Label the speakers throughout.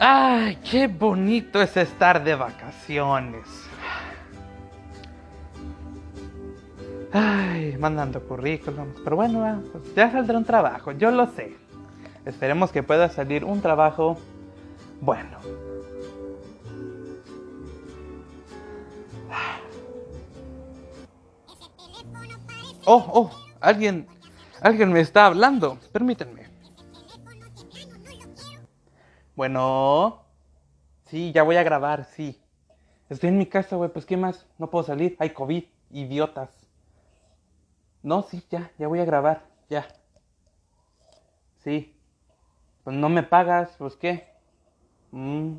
Speaker 1: Ay, qué bonito es estar de vacaciones. Ay, mandando currículums. Pero bueno, pues ya saldrá un trabajo, yo lo sé. Esperemos que pueda salir un trabajo bueno. Oh, oh, alguien, alguien me está hablando. Permítanme. Bueno. Sí, ya voy a grabar, sí. Estoy en mi casa, güey, pues ¿qué más? No puedo salir. Hay COVID, idiotas. No, sí, ya, ya voy a grabar, ya. Sí. Pues no me pagas, pues qué. Mm.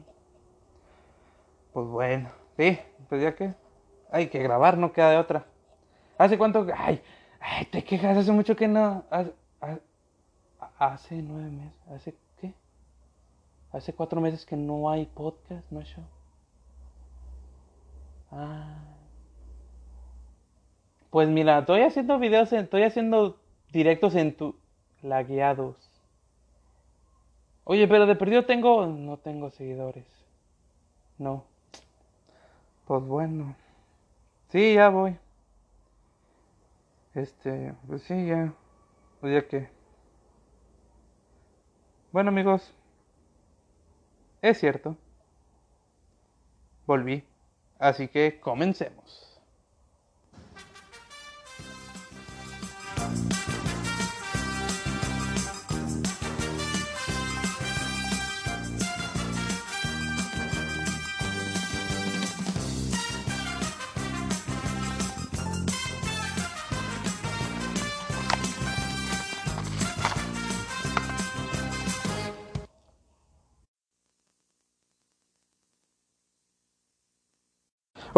Speaker 1: Pues bueno, sí, pues ya que hay que grabar, no queda de otra. ¿Hace cuánto? Ay, ay, te quejas, hace mucho que no. Hace, hace nueve meses, hace? Hace cuatro meses que no hay podcast, no hay show. Ah. Pues mira, estoy haciendo videos, estoy haciendo directos en tu lagueados. Oye, pero de perdido tengo, no tengo seguidores. No. Pues bueno. Sí, ya voy. Este, pues sí, ya. Pues ya que. Bueno, amigos. Es cierto. Volví. Así que comencemos.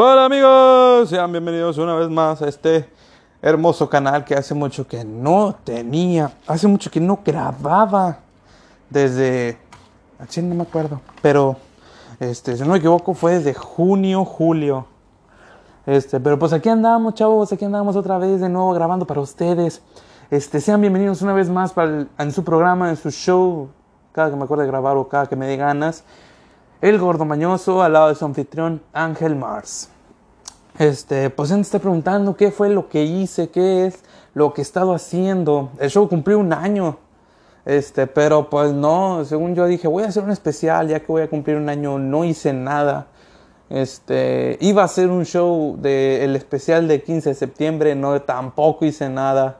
Speaker 1: Hola amigos, sean bienvenidos una vez más a este hermoso canal que hace mucho que no tenía, hace mucho que no grababa desde, así no me acuerdo, pero este, si no me equivoco fue desde junio, julio. Este, pero pues aquí andamos, chavos, aquí andamos otra vez de nuevo grabando para ustedes. Este, sean bienvenidos una vez más para en su programa, en su show, cada que me acuerde de grabar o cada que me dé ganas el gordo mañoso al lado de su anfitrión Ángel Mars. Este, pues gente está preguntando qué fue lo que hice, qué es lo que he estado haciendo. El show cumplió un año. Este, pero pues no, según yo dije, voy a hacer un especial ya que voy a cumplir un año, no hice nada. Este, iba a hacer un show del el especial de 15 de septiembre, no, tampoco hice nada.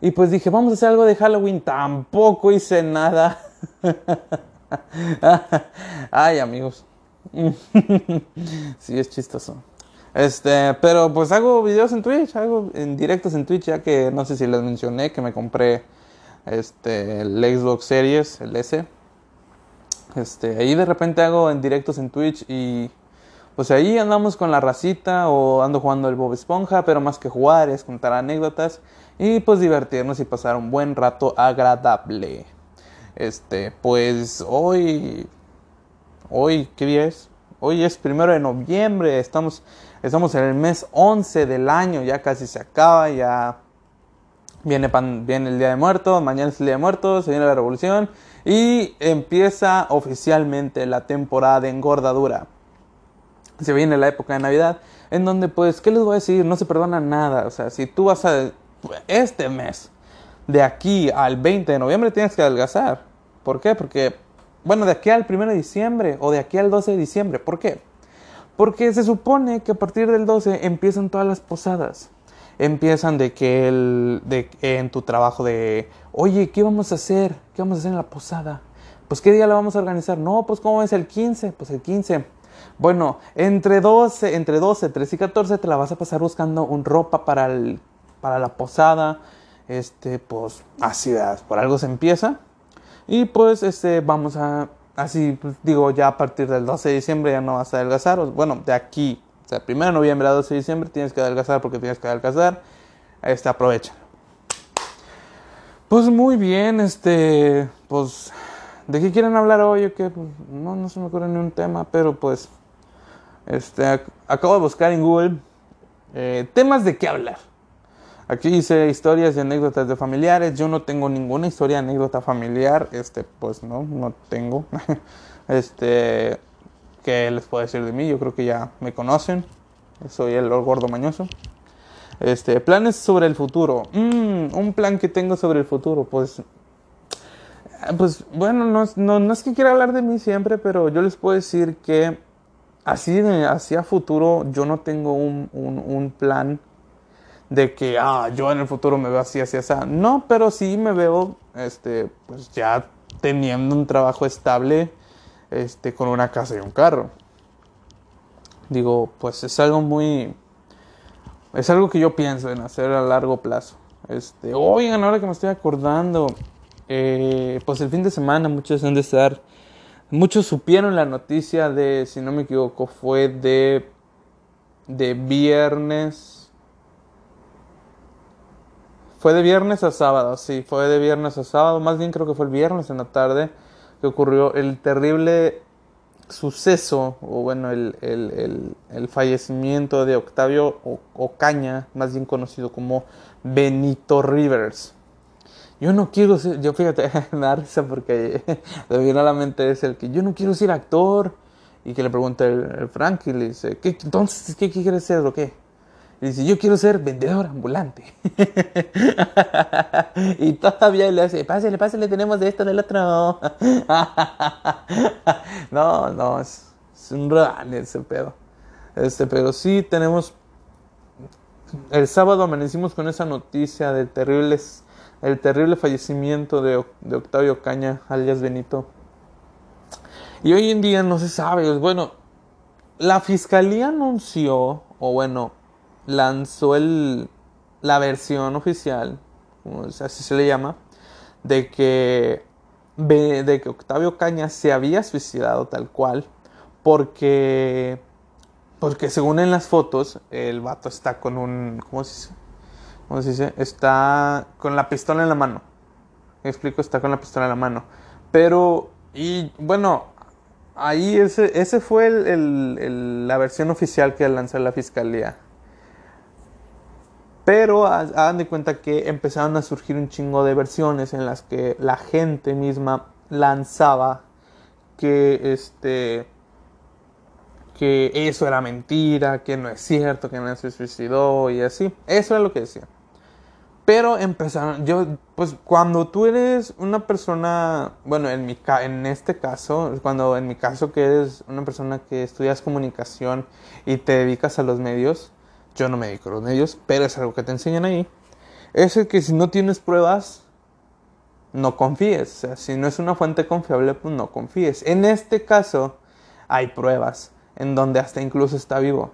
Speaker 1: Y pues dije, vamos a hacer algo de Halloween, tampoco hice nada. Ay, amigos. sí, es chistoso. Este, pero pues hago videos en Twitch, hago en directos en Twitch, ya que no sé si les mencioné que me compré este el Xbox Series, el S. Este, ahí de repente hago en directos en Twitch y pues ahí andamos con la racita o ando jugando el Bob Esponja, pero más que jugar es contar anécdotas y pues divertirnos y pasar un buen rato agradable. Este, pues hoy, hoy, ¿qué día es? Hoy es primero de noviembre, estamos, estamos en el mes 11 del año, ya casi se acaba, ya viene, viene el Día de Muertos, mañana es el Día de Muertos, se viene la revolución y empieza oficialmente la temporada de engordadura. Se viene la época de Navidad, en donde pues, ¿qué les voy a decir? No se perdona nada, o sea, si tú vas a, este mes, de aquí al 20 de noviembre tienes que adelgazar. ¿Por qué? Porque, bueno, de aquí al 1 de diciembre o de aquí al 12 de diciembre. ¿Por qué? Porque se supone que a partir del 12 empiezan todas las posadas. Empiezan de que el, de, en tu trabajo de, oye, ¿qué vamos a hacer? ¿Qué vamos a hacer en la posada? Pues ¿qué día la vamos a organizar? No, pues ¿cómo es el 15? Pues el 15. Bueno, entre 12, entre 12, 13 y 14 te la vas a pasar buscando un ropa para, el, para la posada. Este, pues así, por algo se empieza. Y pues este, vamos a, así pues, digo, ya a partir del 12 de diciembre ya no vas a adelgazar. Bueno, de aquí, o sea, 1 de noviembre a 12 de diciembre tienes que adelgazar porque tienes que adelgazar. Este, aprovecha. Pues muy bien, este, pues, ¿de qué quieren hablar hoy o qué? Pues, no, no se me ocurre ni un tema, pero pues, este, acabo de buscar en Google eh, temas de qué hablar. Aquí dice historias y anécdotas de familiares. Yo no tengo ninguna historia, anécdota familiar. Este, pues no, no tengo. Este, ¿qué les puedo decir de mí? Yo creo que ya me conocen. Soy el gordo mañoso. Este, planes sobre el futuro. Mm, un plan que tengo sobre el futuro, pues pues bueno, no, no, es que quiera hablar de mí siempre, pero yo les puedo decir que así hacia futuro yo no tengo un, un, plan de que ah, yo en el futuro me veo así, así, así. No, pero sí me veo este, pues ya teniendo un trabajo estable este, con una casa y un carro. Digo, pues es algo muy... Es algo que yo pienso en hacer a largo plazo. Este, oigan, ahora que me estoy acordando, eh, pues el fin de semana muchos han de estar, muchos supieron la noticia de, si no me equivoco, fue de, de viernes, fue de viernes a sábado, sí, fue de viernes a sábado, más bien creo que fue el viernes en la tarde que ocurrió el terrible suceso, o bueno, el, el, el, fallecimiento de Octavio Ocaña, más bien conocido como Benito Rivers. Yo no quiero ser, yo fíjate, me risa porque me viene a la mente es que yo no quiero ser actor. Y que le pregunta el, Frank y le dice, ¿Qué, entonces, ¿qué, quieres ser o qué? Y dice, yo quiero ser vendedor ambulante. y todavía le hace, pásale, pásale, tenemos de esto, del otro. no, no, es, un real ese pedo. Este, pero sí tenemos... El sábado amanecimos con esa noticia del terrible el terrible fallecimiento de, Octavio Caña, alias Benito. Y hoy en día no se sabe, bueno, la fiscalía anunció, o bueno, lanzó el, la versión oficial, así se le llama, de que, de que Octavio Caña se había suicidado tal cual, porque, porque según en las fotos, el vato está con un, ¿cómo se dice? ¿cómo se dice? Está con la pistola en la mano. Me explico, está con la pistola en la mano. Pero, y bueno, ahí ese, ese fue el, la versión oficial que lanzó la fiscalía. Pero hagan de cuenta que empezaron a surgir un chingo de versiones en las que la gente misma lanzaba que este que eso era mentira, que no es cierto, que no se suicidó y así. Eso era lo que decían. Pero empezaron, yo, pues cuando tú eres una persona, bueno, en, mi, en este caso, cuando en mi caso que eres una persona que estudias comunicación y te dedicas a los medios, yo no me dedico a los medios, pero es algo que te enseñan ahí, es el que si no tienes pruebas, no confíes. O sea, si no es una fuente confiable, pues no confíes. En este caso, hay pruebas en donde hasta incluso está vivo.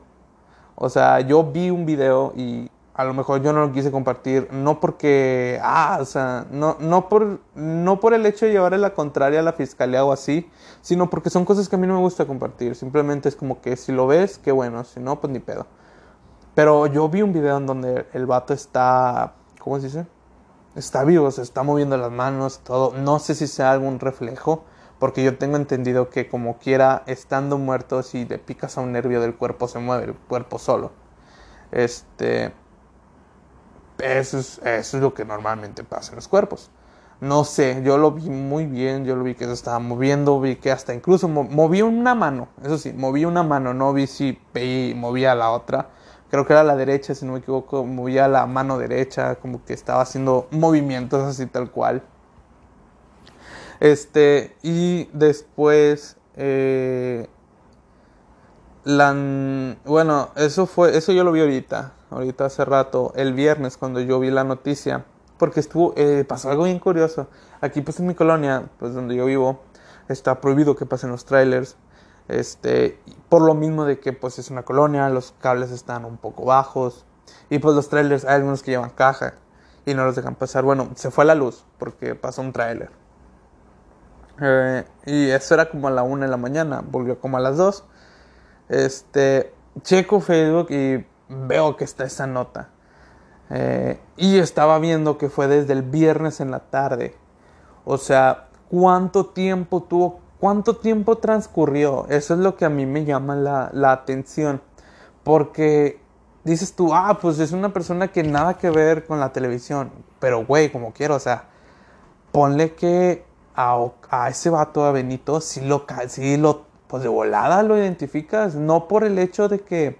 Speaker 1: O sea, yo vi un video y a lo mejor yo no lo quise compartir, no porque, ah, o sea, no, no, por, no por el hecho de llevarle la contraria a la fiscalía o así, sino porque son cosas que a mí no me gusta compartir. Simplemente es como que si lo ves, qué bueno, si no, pues ni pedo. Pero yo vi un video en donde el vato está, ¿cómo se dice? Está vivo, se está moviendo las manos, todo. No sé si sea algún reflejo, porque yo tengo entendido que como quiera, estando muerto, si le picas a un nervio del cuerpo, se mueve el cuerpo solo. Este eso es, lo que normalmente pasa en los cuerpos. No sé, yo lo vi muy bien, yo lo vi que se estaba moviendo, vi que hasta incluso moví una mano, eso sí, moví una mano, no vi si movía la otra. Creo que era la derecha, si no me equivoco, movía la mano derecha, como que estaba haciendo movimientos así tal cual. Este, y después, eh, la, bueno, eso fue, eso yo lo vi ahorita ahorita hace rato, el viernes, cuando yo vi la noticia, porque estuvo, eh, pasó algo bien curioso. Aquí, pues en mi colonia, pues donde yo vivo, está prohibido que pasen los trailers. Este, por lo mismo de que pues es una colonia, los cables están un poco bajos y pues los trailers hay algunos que llevan caja y no los dejan pasar. Bueno, se fue la luz porque pasó un trailer. Eh, y eso era como a la una de la mañana, volvió como a las dos. Este, checo Facebook y veo que está esa nota. Eh, y estaba viendo que fue desde el viernes en la tarde. O sea, ¿cuánto tiempo tuvo? ¿Cuánto tiempo transcurrió? Eso es lo que a mí me llama la, la atención. Porque dices tú, ah, pues es una persona que nada que ver con la televisión. Pero, güey, como quiero, o sea, ponle que a, a ese vato, a Benito, si lo, si lo, pues de volada lo identificas, no por el hecho de que,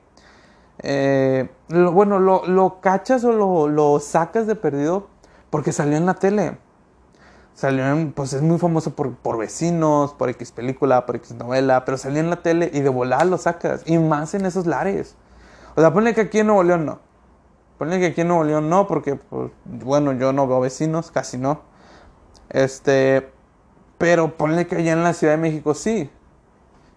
Speaker 1: eh, bueno, lo, lo, cachas o lo, lo, sacas de perdido porque salió en la tele. Salió pues es muy famoso por, por vecinos, por X película, por X novela, pero salió en la tele y de volada lo sacas, y más en esos lares. O sea, ponle que aquí en Nuevo León no. Ponle que aquí en Nuevo León no, porque, pues, bueno, yo no veo vecinos, casi no. Este, pero ponle que allá en la Ciudad de México sí.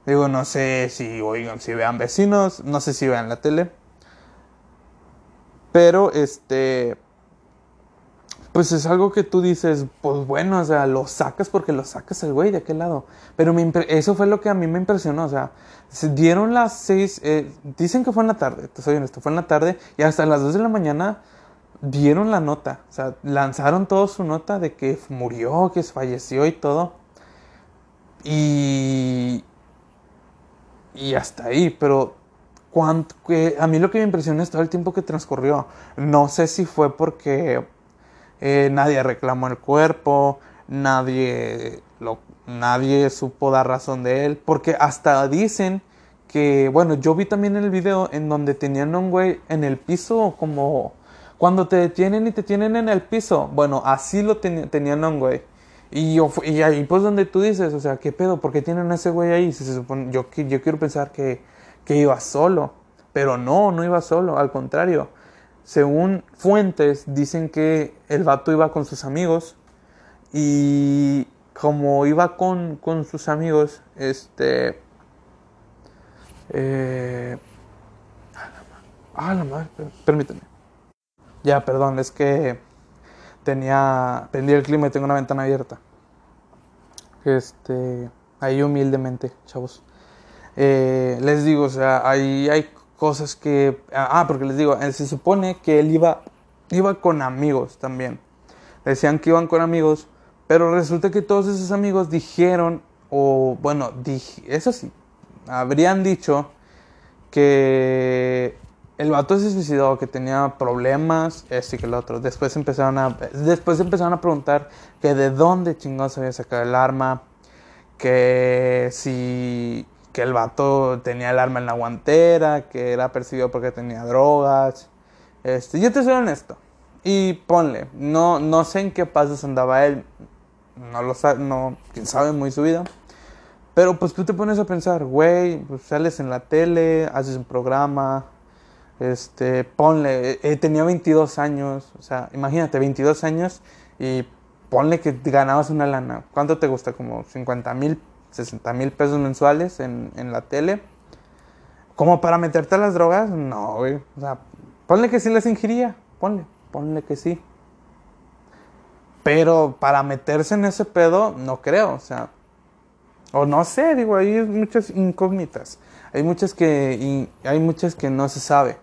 Speaker 1: Digo, no sé si oigan, si vean vecinos, no sé si vean la tele. Pero este pues es algo que tú dices, pues bueno, o sea, lo sacas porque lo sacas el güey de aquel lado. Pero eso fue lo que a mí me impresionó, o sea, se dieron las seis, eh, dicen que fue en la tarde, te soy honesto, fue en la tarde y hasta las dos de la mañana dieron la nota, o sea, lanzaron toda su nota de que murió, que falleció y todo. Y, y hasta ahí, pero cuánto, que, a mí lo que me impresionó es todo el tiempo que transcurrió. No sé si fue porque eh, nadie reclamó el cuerpo, nadie, lo, nadie supo dar razón de él, porque hasta dicen que, bueno, yo vi también el video en donde tenían un güey en el piso como cuando te detienen y te tienen en el piso, bueno, así lo tenían un güey. Y, yo, y ahí pues donde tú dices, o sea, ¿qué pedo? ¿Por qué tienen a ese güey ahí? Se, supone, yo, yo quiero pensar que, que iba solo, pero no, no iba solo, al contrario. Según fuentes, dicen que el vato iba con sus amigos y como iba con, con sus amigos, este... Eh, ah, la madre, permíteme. Ya, perdón, es que tenía, prendí el clima y tengo una ventana abierta. Este, ahí humildemente, chavos. Eh, les digo, o sea, ahí hay cosas que... Ah, porque les digo, eh, se supone que él iba, iba con amigos también. Decían que iban con amigos, pero resulta que todos esos amigos dijeron, o bueno, eso sí, habrían dicho que el vato se suicidó, que tenía problemas, este y que el otro. Después empezaron a, después empezaron a preguntar que de dónde chingados había sacado el arma, que si que el vato tenía el arma en la guantera, que era percibido porque tenía drogas. Este, yo te soy honesto. Y ponle, no, no sé en qué pasos andaba él, no lo sabe, no, quién sabe muy su vida. Pero pues tú te pones a pensar, güey, pues sales en la tele, haces un programa, este, ponle, eh, tenía 22 años, o sea, imagínate, 22 años y ponle que ganabas una lana. ¿Cuánto te gusta? Como 50 mil, 60 mil pesos mensuales en, en, la tele. ¿Como para meterte a las drogas? No, güey. O sea, ponle que sí las ingiría, ponle, ponle que sí. Pero para meterse en ese pedo, no creo, o sea, o no sé, digo, hay muchas incógnitas. Hay muchas que, hay muchas que no se sabe.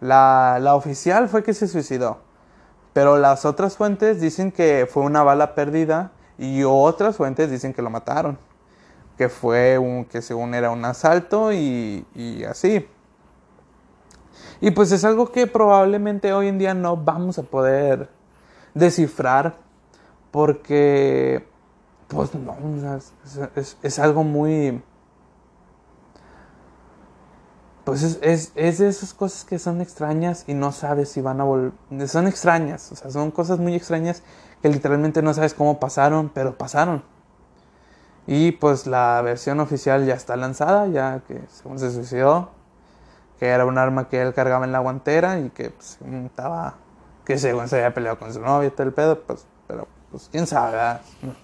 Speaker 1: La, la oficial fue que se suicidó, pero las otras fuentes dicen que fue una bala perdida y otras fuentes dicen que lo mataron, fue un, que según era un asalto y, así. Y pues es algo que probablemente hoy en día no vamos a poder descifrar porque pues no, es, es, algo muy pues es, es, es, de esas cosas que son extrañas y no sabes si van a volver. Son extrañas, o sea, son cosas muy extrañas que literalmente no sabes cómo pasaron, pero pasaron. Y pues la versión oficial ya está lanzada, ya que según se suicidó, que era un arma que él cargaba en la guantera y que pues, estaba, que según se había peleado con su novia y todo el pedo, pues, pero pues quién sabe. No,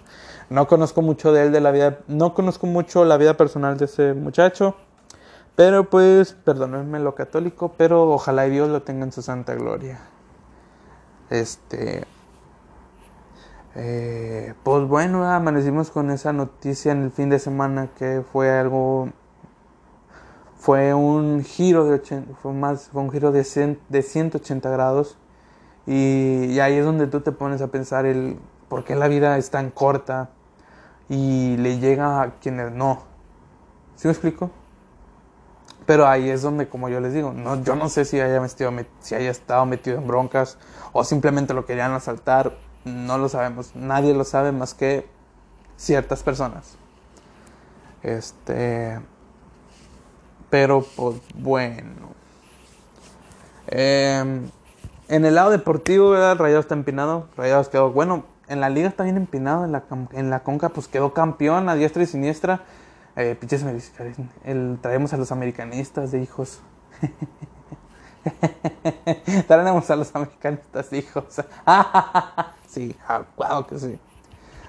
Speaker 1: no conozco mucho de él, de la vida, no conozco mucho la vida personal de ese muchacho. Pero pues, perdónenme lo católico, pero ojalá Dios lo tenga en su santa gloria. Este. Eh, pues bueno, amanecimos con esa noticia en el fin de semana que fue algo. Fue un giro de 80, fue más, fue un giro de, de 180 grados. Y, ahí es donde tú te pones a pensar el por qué la vida es tan corta y le llega a quienes no. ¿Sí me explico? Pero ahí es donde, como yo les digo, no, yo no sé si haya, metido, si haya estado metido en broncas o simplemente lo querían asaltar. No lo sabemos. Nadie lo sabe más que ciertas personas. Este. Pero, pues bueno. Em, en el lado deportivo, ¿verdad? Rayados está empinado. Rayados quedó, bueno, en la liga está bien empinado. En la, en la Conca, pues quedó campeón a diestra y siniestra. Eh, pinches, el, traemos a los americanistas de hijos. traemos a los americanistas de hijos. sí, claro que sí.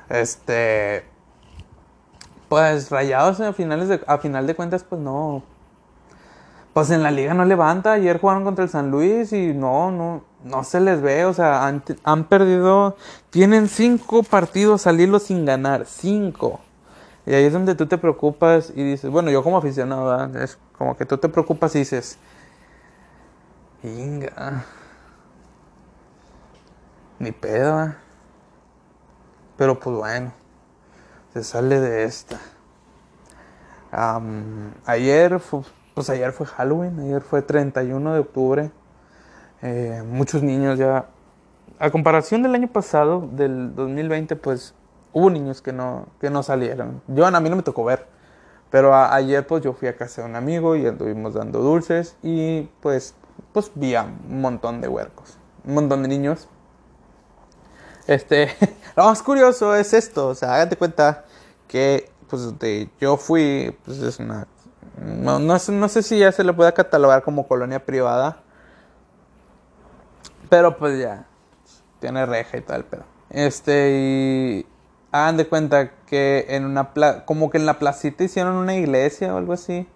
Speaker 1: Este. Pues rayados a finales a final de cuentas, pues no. Pues en la liga no levanta. Ayer jugaron contra el San Luis y no, no, no se les ve. O sea, han, perdido. Tienen cinco partidos al sin ganar. Cinco. Y ahí es donde tú te preocupas y dices, bueno, yo como aficionado, es como que tú te preocupas y dices, Inga, ni pedo, pero pues bueno, se sale de esta. ayer, fue, pues ayer fue Halloween, ayer fue 31 de octubre. Eh, muchos niños ya, a comparación del año pasado, del 2020, pues hubo niños que no, que no salieron. Yo a mí no me tocó ver. Pero ayer pues yo fui a casa de un amigo y anduvimos dando dulces y pues, pues vi a un montón de huercos, un montón de niños. Este, lo más curioso es esto, o sea, hágate cuenta que pues de, yo fui, pues es una, no, no, sé si ya se le puede catalogar como colonia privada, pero pues ya, tiene reja y tal, pero, este, y hagan de cuenta que en una como que en la placita hicieron una iglesia o algo así.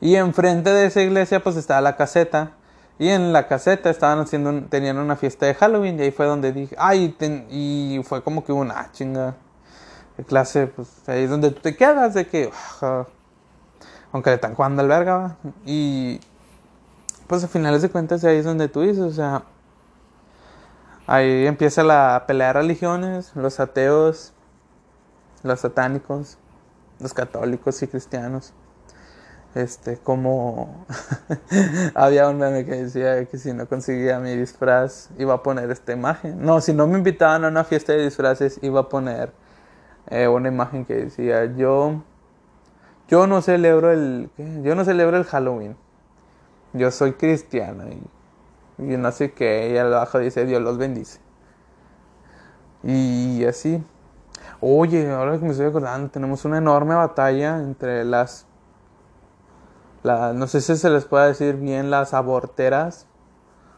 Speaker 1: Y enfrente de esa iglesia pues estaba la caseta. Y en la caseta estaban haciendo, tenían una fiesta de Halloween y ahí fue donde dije, ay, y fue como que una ah, chinga de clase, pues ahí es donde tú te quedas de que, aunque le están jugando al verga, y pues a finales de cuentas ahí es donde tú dices, o sea, ahí empieza la pelea de religiones, los ateos los satánicos, los católicos y cristianos. Este, como había un meme que decía que si no conseguía mi disfraz iba a poner esta imagen. No, si no me invitaban a una fiesta de disfraces iba a poner eh, una imagen que decía yo yo no celebro el yo no celebro el Halloween. Yo soy cristiano y, no sé qué y abajo dice Dios los bendice. Y así Oye, ahora que me estoy acordando, tenemos una enorme batalla entre las, no sé si se les puede decir bien, las aborteras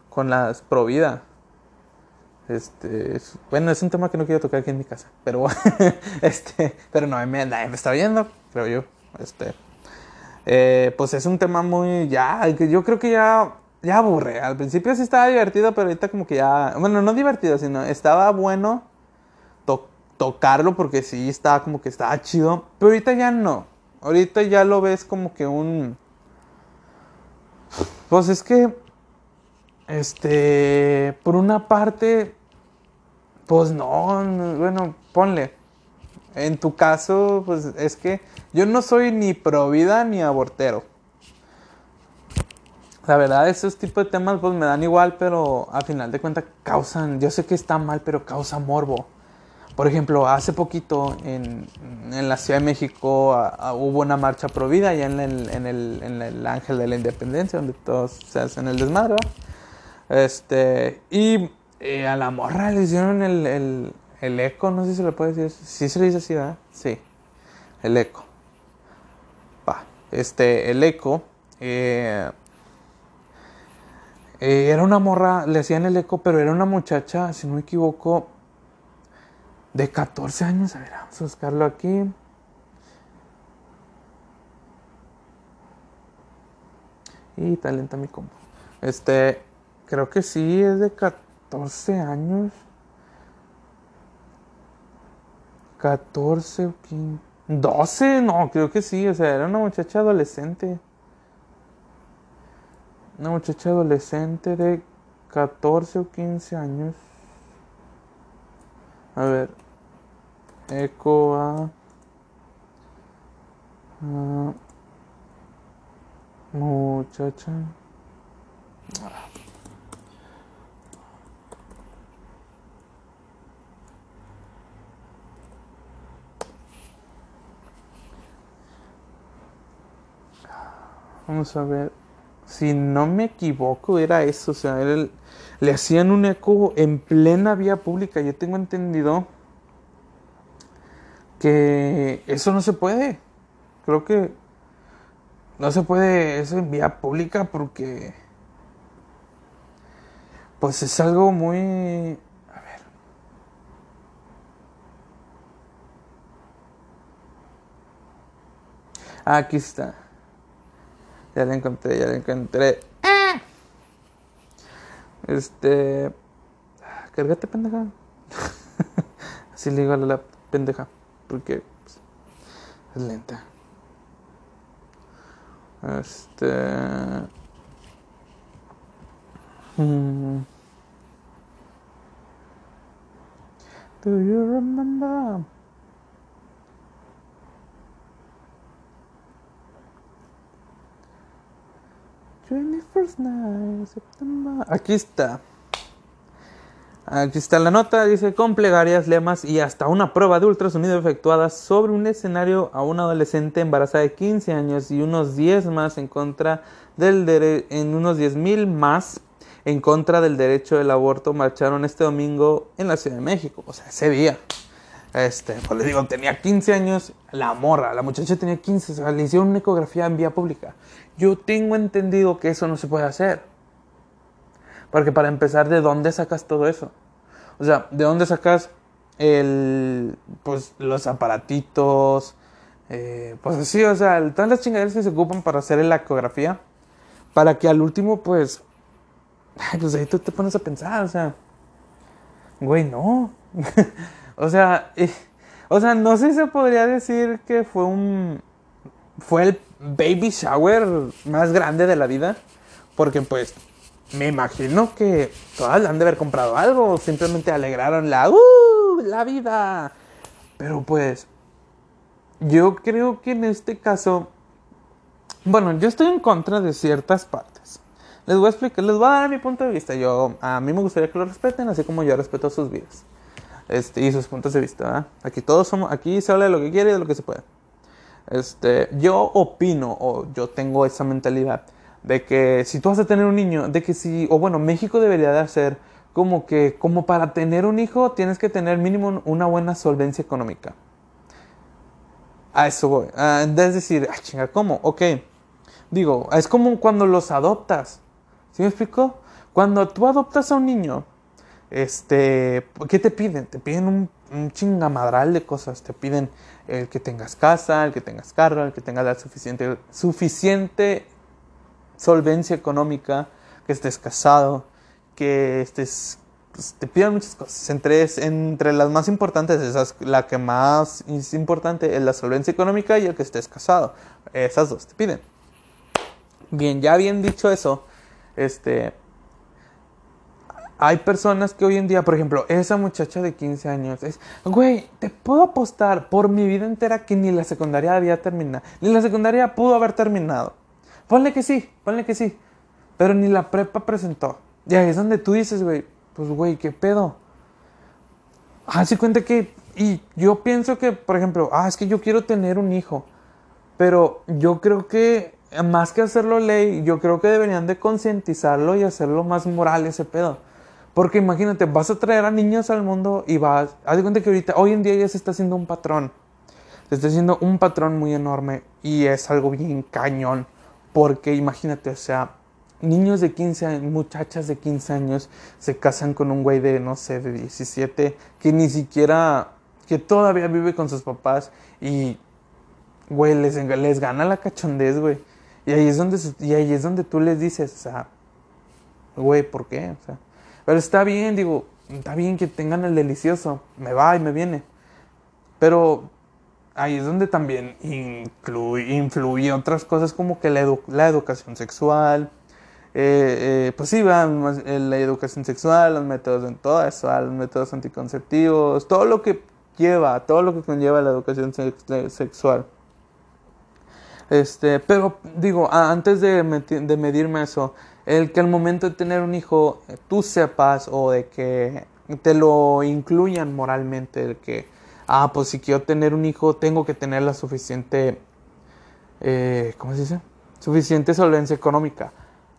Speaker 1: con las provida. Este, bueno, es un tema que no quiero tocar aquí en mi casa, pero este, pero no, me, me está viendo, creo yo. Este, eh, pues es un tema muy, ya, yo creo que ya, ya aburre. Al principio sí estaba divertido, pero ahorita como que ya, bueno, no divertido, sino estaba bueno tocarlo porque sí estaba como que estaba chido. Pero ahorita ya no. Ahorita ya lo ves como que un. Pues es que. Este. Por una parte. Pues no. Bueno, ponle. En tu caso, pues es que yo no soy ni pro vida ni abortero. La verdad, esos tipos de temas pues me dan igual, pero al final de cuentas causan, yo sé que está mal, pero causa morbo. Por ejemplo, hace poquito en, la Ciudad de México hubo una marcha pro vida allá en el, en, el, en el Ángel de la Independencia, donde todos se hacen el desmadre. Este, y eh, a la morra le hicieron el, el, eco, no sé si se le puede decir. Sí se le dice así, ¿verdad? Sí, el eco. Va, este, el eco. Eh, eh, era una morra, le hacían el eco, pero era una muchacha, si no me equivoco, de 14 años. A ver, vamos a buscarlo aquí. Y talenta mi combo. Este, creo que sí, es de 14 años. 14 o 15. 12, no, creo que sí, o sea, era una muchacha adolescente. Una muchacha adolescente de 14 o 15 años. A ver, eco a muchacha Vamos a ver. Si no me equivoco, era eso. O sea, él, le hacían un eco en plena vía pública. Yo tengo entendido que eso no se puede. Creo que no se puede eso en vía pública porque pues es algo muy a ver. Aquí está. Ya la encontré ya la encontré. Este cárgate pendeja. Así le digo a la pendeja porque pues, es lenta este. Hmm. Do you remember? First night, September. Aquí está. Aquí está la nota, dice con plegarias, lemas y hasta una prueba de ultrasonido efectuada sobre un escenario a una adolescente embarazada de 15 años y unos 10 más en contra del en unos 10 mil más en contra del derecho del aborto marcharon este domingo en la Ciudad de México, o sea, ese día. Este, pues le digo, tenía 15 años, la morra, la muchacha tenía 15, o le hicieron una ecografía en vía pública. Yo tengo entendido que eso no se puede hacer. Porque para empezar, ¿de dónde sacas todo eso? O sea, ¿de dónde sacas el, pues, los aparatitos? Eh, pues así, o sea, todas las chingaderas que se ocupan para hacer la ecografía. Para que al último, pues, pues ahí tú te pones a pensar, o sea, güey, no. o sea, o sea, no sé si se podría decir que fue un, fue el baby shower más grande de la vida. Porque pues me imagino que todas han de haber comprado algo, simplemente alegraron la, ¡uh! la vida. Pero pues, yo creo que en este caso, bueno, yo estoy en contra de ciertas partes. Les voy a explicar, les voy a dar mi punto de vista. Yo, a mí me gustaría que lo respeten, así como yo respeto sus vidas. Este, y sus puntos de vista, Aquí todos somos, aquí se habla de lo que quiere y de lo que se puede. Este, yo opino, o yo tengo esa mentalidad, de que si tú vas a tener un niño, de que si, o bueno, México debería de hacer como que, como para tener un hijo tienes que tener mínimo una buena solvencia económica. A eso voy. Ah, es decir, ay, chinga, ¿cómo? Ok. Digo, es como cuando los adoptas. ¿Sí me explico? Cuando tú adoptas a un niño, este, ¿qué te piden? Te piden un, un chingamadral de cosas. Te piden el que tengas casa, el que tengas carro, el que tengas la suficiente, suficiente solvencia económica, que estés casado, que estés pues, te piden muchas cosas. Entre, entre las más importantes, esas, la que más es importante es la solvencia económica y el que estés casado. Esas dos te piden. Bien, ya bien dicho eso, este, hay personas que hoy en día, por ejemplo, esa muchacha de 15 años es, güey, te puedo apostar por mi vida entera que ni la secundaria había terminado, ni la secundaria pudo haber terminado. Ponle que sí, ponle que sí. Pero ni la prepa presentó. Y ahí es donde tú dices, güey, pues güey, ¿qué pedo? Así cuenta que, y yo pienso que, por ejemplo, ah, es que yo quiero tener un hijo. Pero yo creo que, más que hacerlo ley, yo creo que deberían de concientizarlo y hacerlo más moral ese pedo. Porque imagínate, vas a traer a niños al mundo y vas, haz de cuenta que ahorita, hoy en día ya se está haciendo un patrón. Se está haciendo un patrón muy enorme y es algo bien cañón. Porque imagínate, o sea, niños de 15 años, muchachas de 15 años se casan con un güey de, no sé, de 17, que ni siquiera, que todavía vive con sus papás y, güey, les, les gana la cachondez, güey. Y ahí, es donde, y ahí es donde tú les dices, o sea, güey, ¿por qué? O sea, pero está bien, digo, está bien que tengan el delicioso, me va y me viene. Pero ahí es donde también influye otras cosas como que la, educación sexual, eh, eh, pues sí, eh, la educación sexual, los métodos en todo eso, los métodos anticonceptivos, todo lo que lleva, todo lo que conlleva la educación sexual. Este, pero digo, antes de, de medirme eso, el que al momento de tener un hijo tú sepas o de que te lo incluyan moralmente, el que ah, pues si quiero tener un hijo, tengo que tener la suficiente, eh, ¿cómo se dice? suficiente solvencia económica.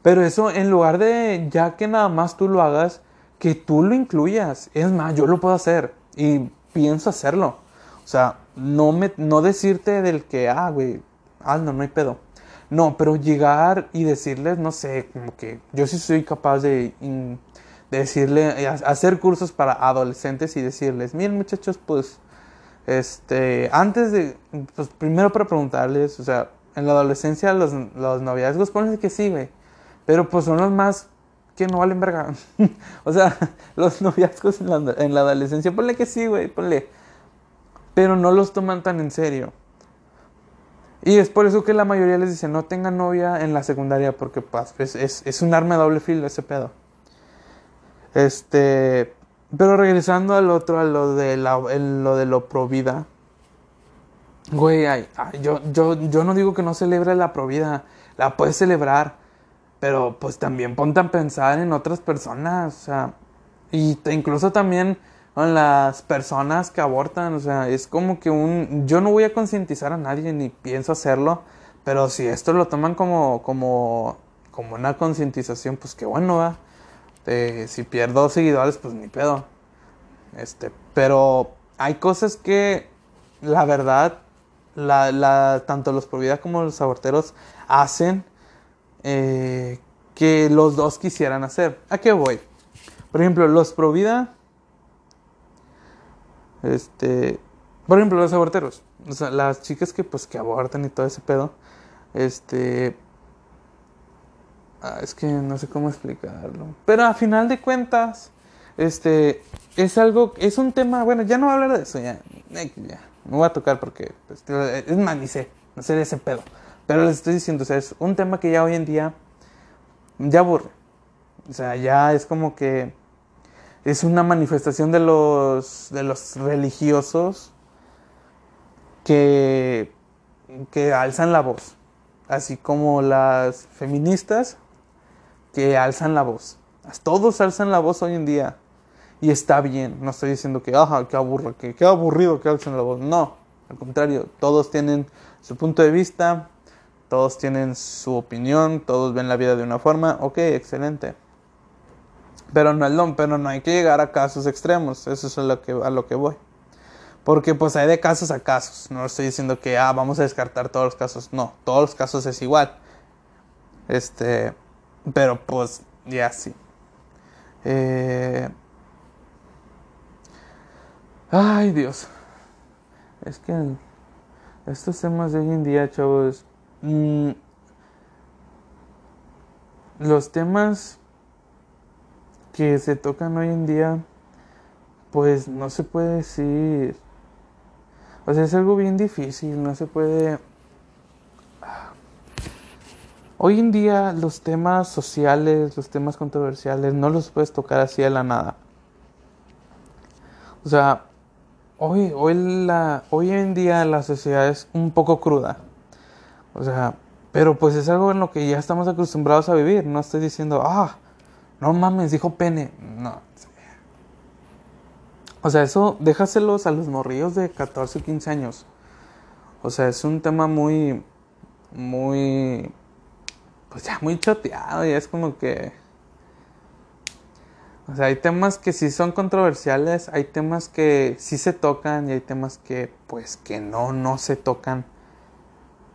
Speaker 1: Pero eso en lugar de ya que nada más tú lo hagas, que tú lo incluyas. Es más, yo lo puedo hacer y pienso hacerlo. O sea, no, me, no decirte del que, ah, güey, ah, no, no hay pedo. No, pero llegar y decirles, no sé, como que yo sí soy capaz de, de decirle, hacer cursos para adolescentes y decirles, miren muchachos, pues, este, antes de, pues primero para preguntarles, o sea, en la adolescencia los, los noviazgos, ponle que sí, güey, pero pues son los más que no valen verga. o sea, los noviazgos en la, en la adolescencia, ponle que sí, güey, ponle, pero no los toman tan en serio. Y es por eso que la mayoría les dice no tengan novia en la secundaria porque pues, es, es, un arma de doble filo ese pedo. Este, pero regresando al otro, a lo de, la, lo, de lo pro vida. Güey, ay, yo, yo, yo no digo que no celebre la pro vida, la puedes celebrar, pero pues también ponte a pensar en otras personas, o sea, y incluso también con las personas que abortan, o sea, es como que un, yo no voy a concientizar a nadie ni pienso hacerlo, pero si esto lo toman como, como, como una concientización, pues qué bueno, va. Si pierdo seguidores, pues ni pedo. Este, pero hay cosas que, la verdad, la, la, tanto los por vida como los aborteros hacen eh, que los dos quisieran hacer. ¿A qué voy? Por ejemplo, los pro vida este, por ejemplo, los aborteros, o sea, las chicas que pues que abortan y todo ese pedo, este, ah, es que no sé cómo explicarlo, pero a final de cuentas, este, es algo, es un tema, bueno, ya no voy a hablar de eso, ya, voy a tocar porque, pues, es más, ni sé, no sé de ese pedo, pero les estoy diciendo, o sea, es un tema que ya hoy en día ya aburre, o sea, ya es como que es una manifestación de los, de los religiosos que, que alzan la voz, así como las feministas que alzan la voz. Todos alzan la voz hoy en día y está bien. No estoy diciendo que, ajá, qué aburro, que, qué aburrido que alzan la voz. No, al contrario, todos tienen su punto de vista, todos tienen su opinión, todos ven la vida de una forma. Ok, excelente. Pero no, es pero no hay que llegar a casos extremos, eso es a lo que, a lo que voy. Porque pues hay de casos a casos, no estoy diciendo que ah, vamos a descartar todos los casos, no, todos los casos es igual. Este, pero pues ya sí. Eh, ay Dios, es que estos temas de hoy en día, chavos, mm, los temas que se tocan hoy en día, pues no se puede decir. O sea, es algo bien difícil, no se puede... Hoy en día los temas sociales, los temas controversiales, no los puedes tocar así de la nada. O sea, hoy, hoy, la, hoy en día la sociedad es un poco cruda. O sea, pero pues es algo en lo que ya estamos acostumbrados a vivir. No estoy diciendo, ah, no mames, dijo pene. No. O sea, eso déjaselos a los morrillos de 14 o 15 años. O sea, es un tema muy, muy, pues ya muy choteado y es como que... O sea, hay temas que sí son controversiales, hay temas que sí se tocan y hay temas que pues que no, no se tocan.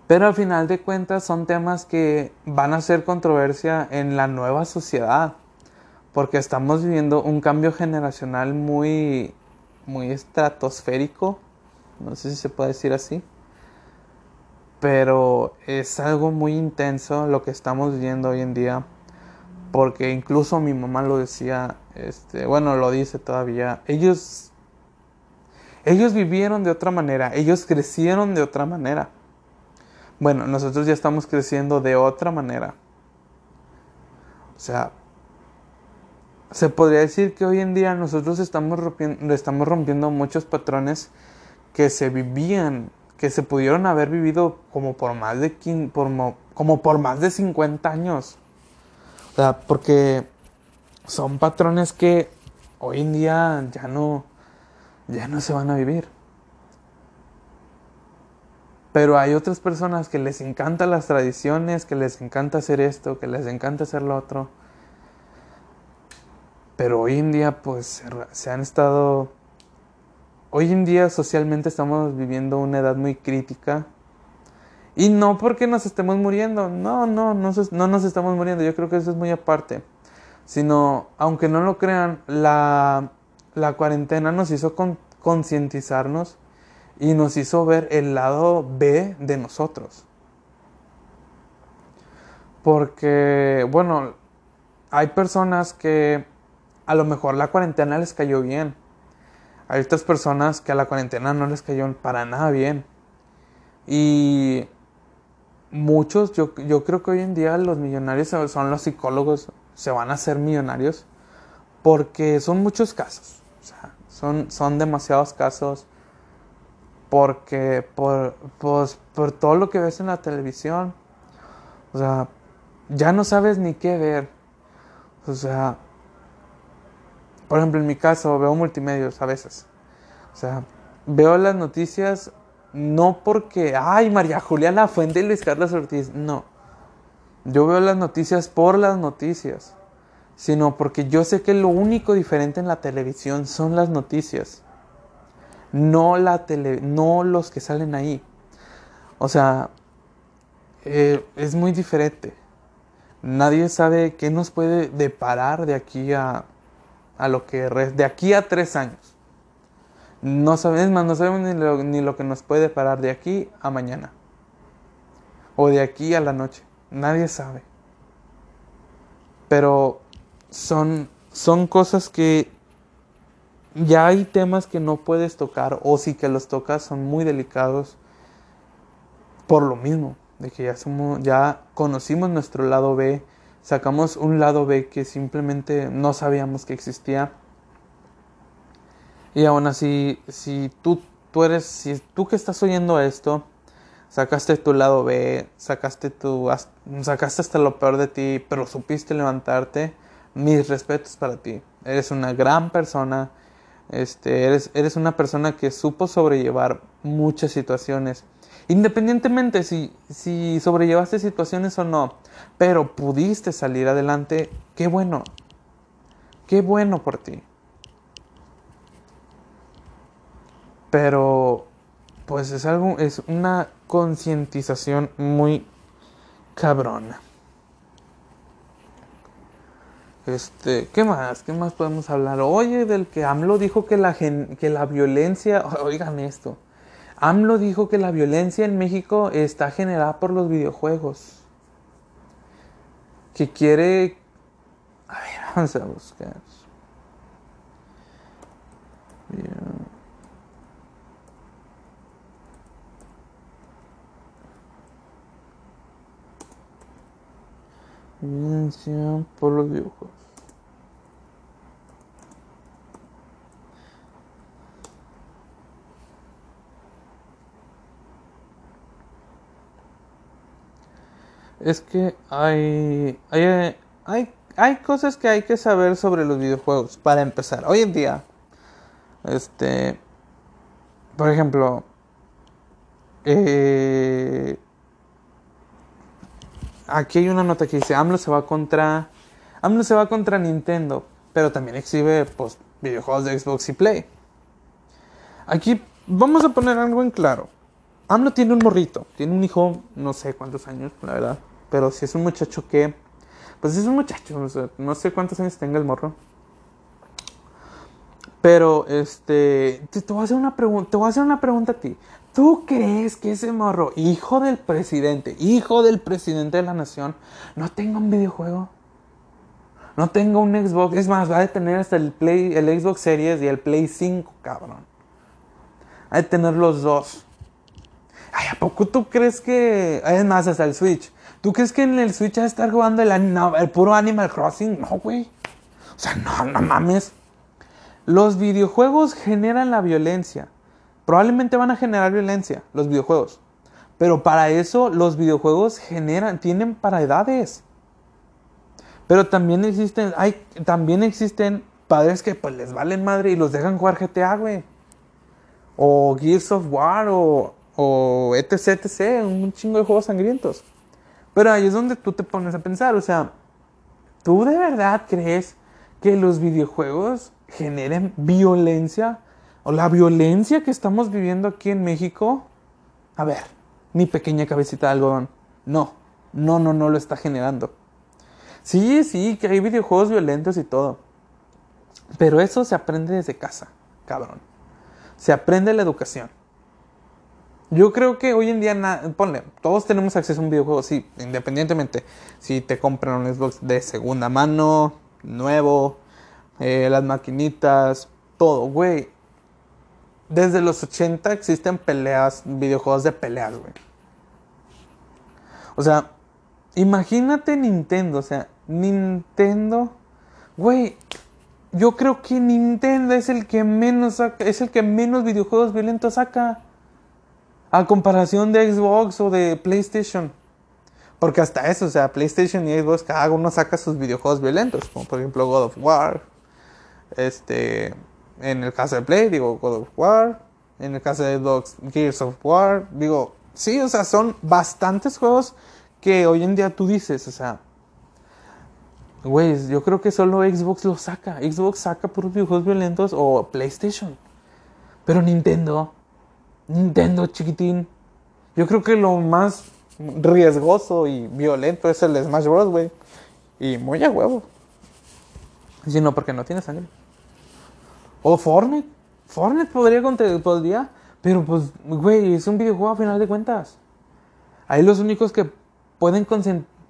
Speaker 1: Pero al final de cuentas son temas que van a ser controversia en la nueva sociedad porque estamos viviendo un cambio generacional muy, muy estratosférico, no sé si se puede decir así, pero es algo muy intenso lo que estamos viviendo hoy en día, porque incluso mi mamá lo decía, este, bueno, lo dice todavía, ellos, ellos vivieron de otra manera, ellos crecieron de otra manera. Bueno, nosotros ya estamos creciendo de otra manera. O sea, se podría decir que hoy en día nosotros estamos rompiendo, estamos rompiendo muchos patrones que se vivían, que se pudieron haber vivido como por más de como por más de 50 años. O sea, porque son patrones que hoy en día ya no ya no se van a vivir. Pero hay otras personas que les encantan las tradiciones, que les encanta hacer esto, que les encanta hacer lo otro. Pero hoy en día pues se han estado... Hoy en día socialmente estamos viviendo una edad muy crítica. Y no porque nos estemos muriendo, no, no, no, no nos estamos muriendo, yo creo que eso es muy aparte. Sino, aunque no lo crean, la, la cuarentena nos hizo concientizarnos y nos hizo ver el lado B de nosotros. Porque, bueno, hay personas que a lo mejor la cuarentena les cayó bien. Hay otras personas que a la cuarentena no les cayó para nada bien. Y muchos, yo, yo creo que hoy en día los millonarios son los psicólogos, se van a hacer millonarios porque son muchos casos. Son, son demasiados casos porque por, pues, por todo lo que ves en la televisión, o sea, ya no sabes ni qué ver. O sea, por ejemplo, en mi caso veo multimedios a veces. O sea, veo las noticias no porque, ay, María Juliana Fuente y Luis Carlos Ortiz, no. Yo veo las noticias por las noticias, sino porque yo sé que lo único diferente en la televisión son las noticias no, la tele, no los que salen ahí. O sea, eh, es muy diferente. Nadie sabe qué nos puede deparar de aquí a, a lo que de aquí a tres años. No sabemos, más, no sabemos ni lo, que nos puede deparar de aquí a mañana. O de aquí a la noche. Nadie sabe. Pero son, son cosas que ya hay temas que no puedes tocar o si que los tocas son muy delicados por lo mismo, de que ya somos ya conocimos nuestro lado B, sacamos un lado B que simplemente no sabíamos que existía. Y aún así, si tú, tú eres, si tú que estás oyendo esto, sacaste tu lado B, sacaste tu, sacaste hasta lo peor de ti, pero supiste levantarte, mis respetos para ti. Eres una gran persona, este, eres, eres una persona que supo sobrellevar muchas situaciones. Independientemente si, si sobrellevaste situaciones o no, pero pudiste salir adelante, qué bueno. Qué bueno por ti. Pero, pues es algo, es una concientización muy cabrona. Este, ¿qué más? ¿Qué más podemos hablar? Oye, del que AMLO dijo que la, que la violencia, oigan esto, AMLO dijo que la violencia en México está generada por los videojuegos. Que quiere... A ver, vamos a buscar. Violencia por los videojuegos. Es que hay, hay, hay, hay cosas que hay que saber sobre los videojuegos. Para empezar, hoy en día, este, por ejemplo, eh, aquí hay una nota que dice, AMLO se va contra, AMLO se va contra Nintendo, pero también exhibe pues, videojuegos de Xbox y Play. Aquí vamos a poner algo en claro. AMLO tiene un morrito, tiene un hijo, no sé cuántos años, la verdad, pero si es un muchacho que, pues es un muchacho, no sé cuántos años tenga el morro. Pero, este, te, voy a hacer una pregunta, te voy a hacer una pregunta a ti. ¿Tú crees que ese morro, hijo del presidente, hijo del presidente de la nación, no tenga un videojuego? No tenga un Xbox. Es más, va a tener hasta el Play, el Xbox Series y el Play 5, cabrón. Va a tener los dos. Ay, ¿a poco tú crees que.? Es más, hasta el Switch. ¿Tú crees que en el Switch va a estar jugando el, puro Animal Crossing? No, güey. O sea, no, no mames. Los videojuegos generan la violencia. Probablemente van a generar violencia los videojuegos. Pero para eso los videojuegos generan, tienen para edades. Pero también existen, hay, también existen padres que pues les valen madre y los dejan jugar GTA, güey. O Gears of War o O etc, etc, un chingo de juegos sangrientos. Pero ahí es donde tú te pones a pensar, o sea, ¿tú de verdad crees que los videojuegos generen violencia? ¿O la violencia que estamos viviendo aquí en México? A ver, mi pequeña cabecita de algodón. No, no, no, no lo está generando. Sí, sí, que hay videojuegos violentos y todo. Pero eso se aprende desde casa, cabrón. Se aprende la educación. Yo creo que hoy en día, ponle, todos tenemos acceso a un videojuego, sí, independientemente. Si te compran un Xbox de segunda mano, nuevo, eh, las maquinitas, todo, güey. Desde los 80 existen peleas, videojuegos de peleas, güey. O sea, imagínate Nintendo, o sea, Nintendo, güey, yo creo que Nintendo es el que menos es el que menos videojuegos violentos saca. A comparación de Xbox o de PlayStation. Porque hasta eso, o sea, PlayStation y Xbox, cada uno saca sus videojuegos violentos. Como por ejemplo God of War. Este. En el caso de Play, digo God of War. En el caso de Xbox, Gears of War. Digo, sí, o sea, son bastantes juegos que hoy en día tú dices, o sea. Güey, yo creo que solo Xbox lo saca. Xbox saca puros videojuegos violentos o PlayStation. Pero Nintendo Nintendo chiquitín. Yo creo que lo más riesgoso y violento es el Smash Bros, güey. Y muy a huevo. Si no, porque no tiene sangre. O Fortnite. Fortnite podría, podría. Pero pues, güey, es un videojuego a final de cuentas. Ahí los únicos que pueden,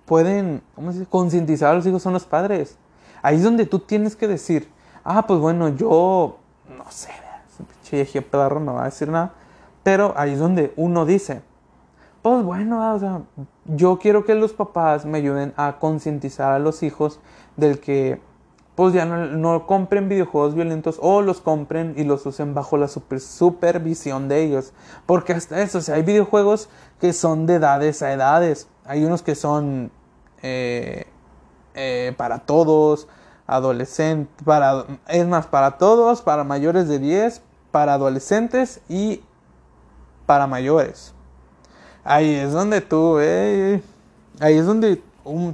Speaker 1: pueden ¿cómo se concientizar a los hijos son los padres. Ahí es donde tú tienes que decir, ah, pues bueno, yo, no sé, ese pinche pedorro no va a decir nada. Pero ahí es donde uno dice, pues bueno, ah, o sea, yo quiero que los papás me ayuden a concientizar a los hijos del que pues ya no, compren videojuegos violentos o los compren y los usen bajo la supervisión de ellos. Porque hasta eso, o sea, hay videojuegos que son de edades a edades. Hay unos que son eh, eh, para todos, adolescentes, para, es más, para todos, para mayores de 10, para adolescentes y para mayores. Ahí es donde tú, eh, ahí es donde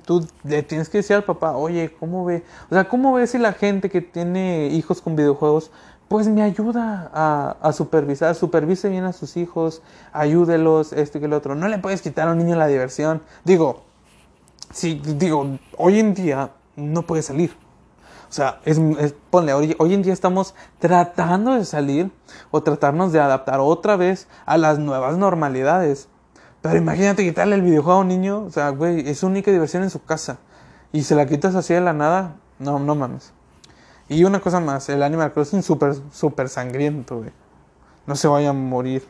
Speaker 1: tú le tienes que decir al papá, oye, ¿cómo ve? O sea, ¿cómo ve si la gente que tiene hijos con videojuegos, pues me ayuda a, supervisar, supervise bien a sus hijos, ayúdelos, esto y que lo otro. No le puedes quitar a un niño la diversión. Digo, si, digo, hoy en día no puede salir. O sea, es, ponle, hoy, hoy, en día estamos tratando de salir o tratarnos de adaptar otra vez a las nuevas normalidades. Pero imagínate quitarle el videojuego a un niño, o sea, güey, es su única diversión en su casa. Y se la quitas así de la nada, no, no mames. Y una cosa más, el Animal Crossing súper, súper sangriento, güey. No se vaya a morir.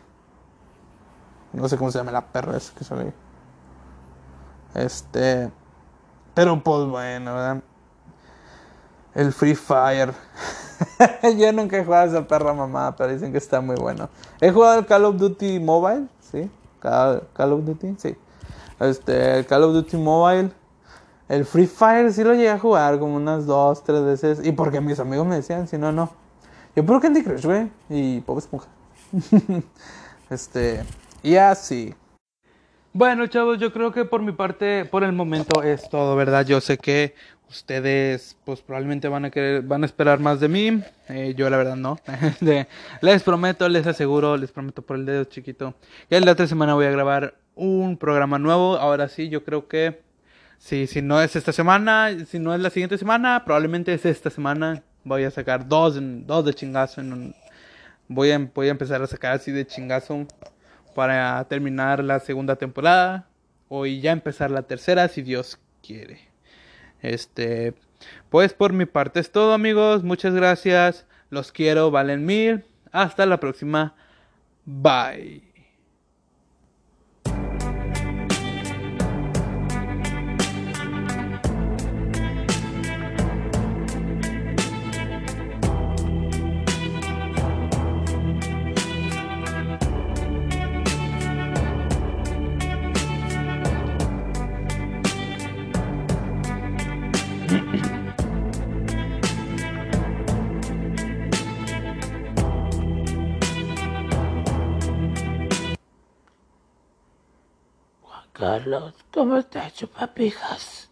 Speaker 1: No sé cómo se llama la perra esa que sale Este. Pero pues bueno, ¿verdad? El Free Fire. Yo nunca he jugado esa perra mamá, pero dicen que está muy bueno. He jugado el Call of Duty Mobile, sí. Call, of Duty, sí. Este, el Call of Duty Mobile. El Free Fire sí lo llegué a jugar como unas dos, tres veces. Y porque mis amigos me decían, si no, no. Yo puro Candy Crush, güey. Y Pop Esponja. este, y así. Bueno, chavos, yo creo que por mi parte, por el momento es todo, ¿verdad? Yo sé que ustedes pues probablemente van a querer, van a esperar más de mí. Eh, yo la verdad no. les prometo, les aseguro, les prometo por el dedo chiquito. Que la otra semana voy a grabar un programa nuevo. Ahora sí, yo creo que si, si no es esta semana, si no es la siguiente semana, probablemente es esta semana. Voy a sacar dos, dos de chingazo. Voy, a, voy a empezar a sacar así de chingazo para terminar la segunda temporada. O ya empezar la tercera si Dios quiere. Este, pues por mi parte es todo, amigos. Muchas gracias. Los quiero, valen mil. Hasta la próxima. Bye.
Speaker 2: Carlos, ¿cómo estás, chupapijas?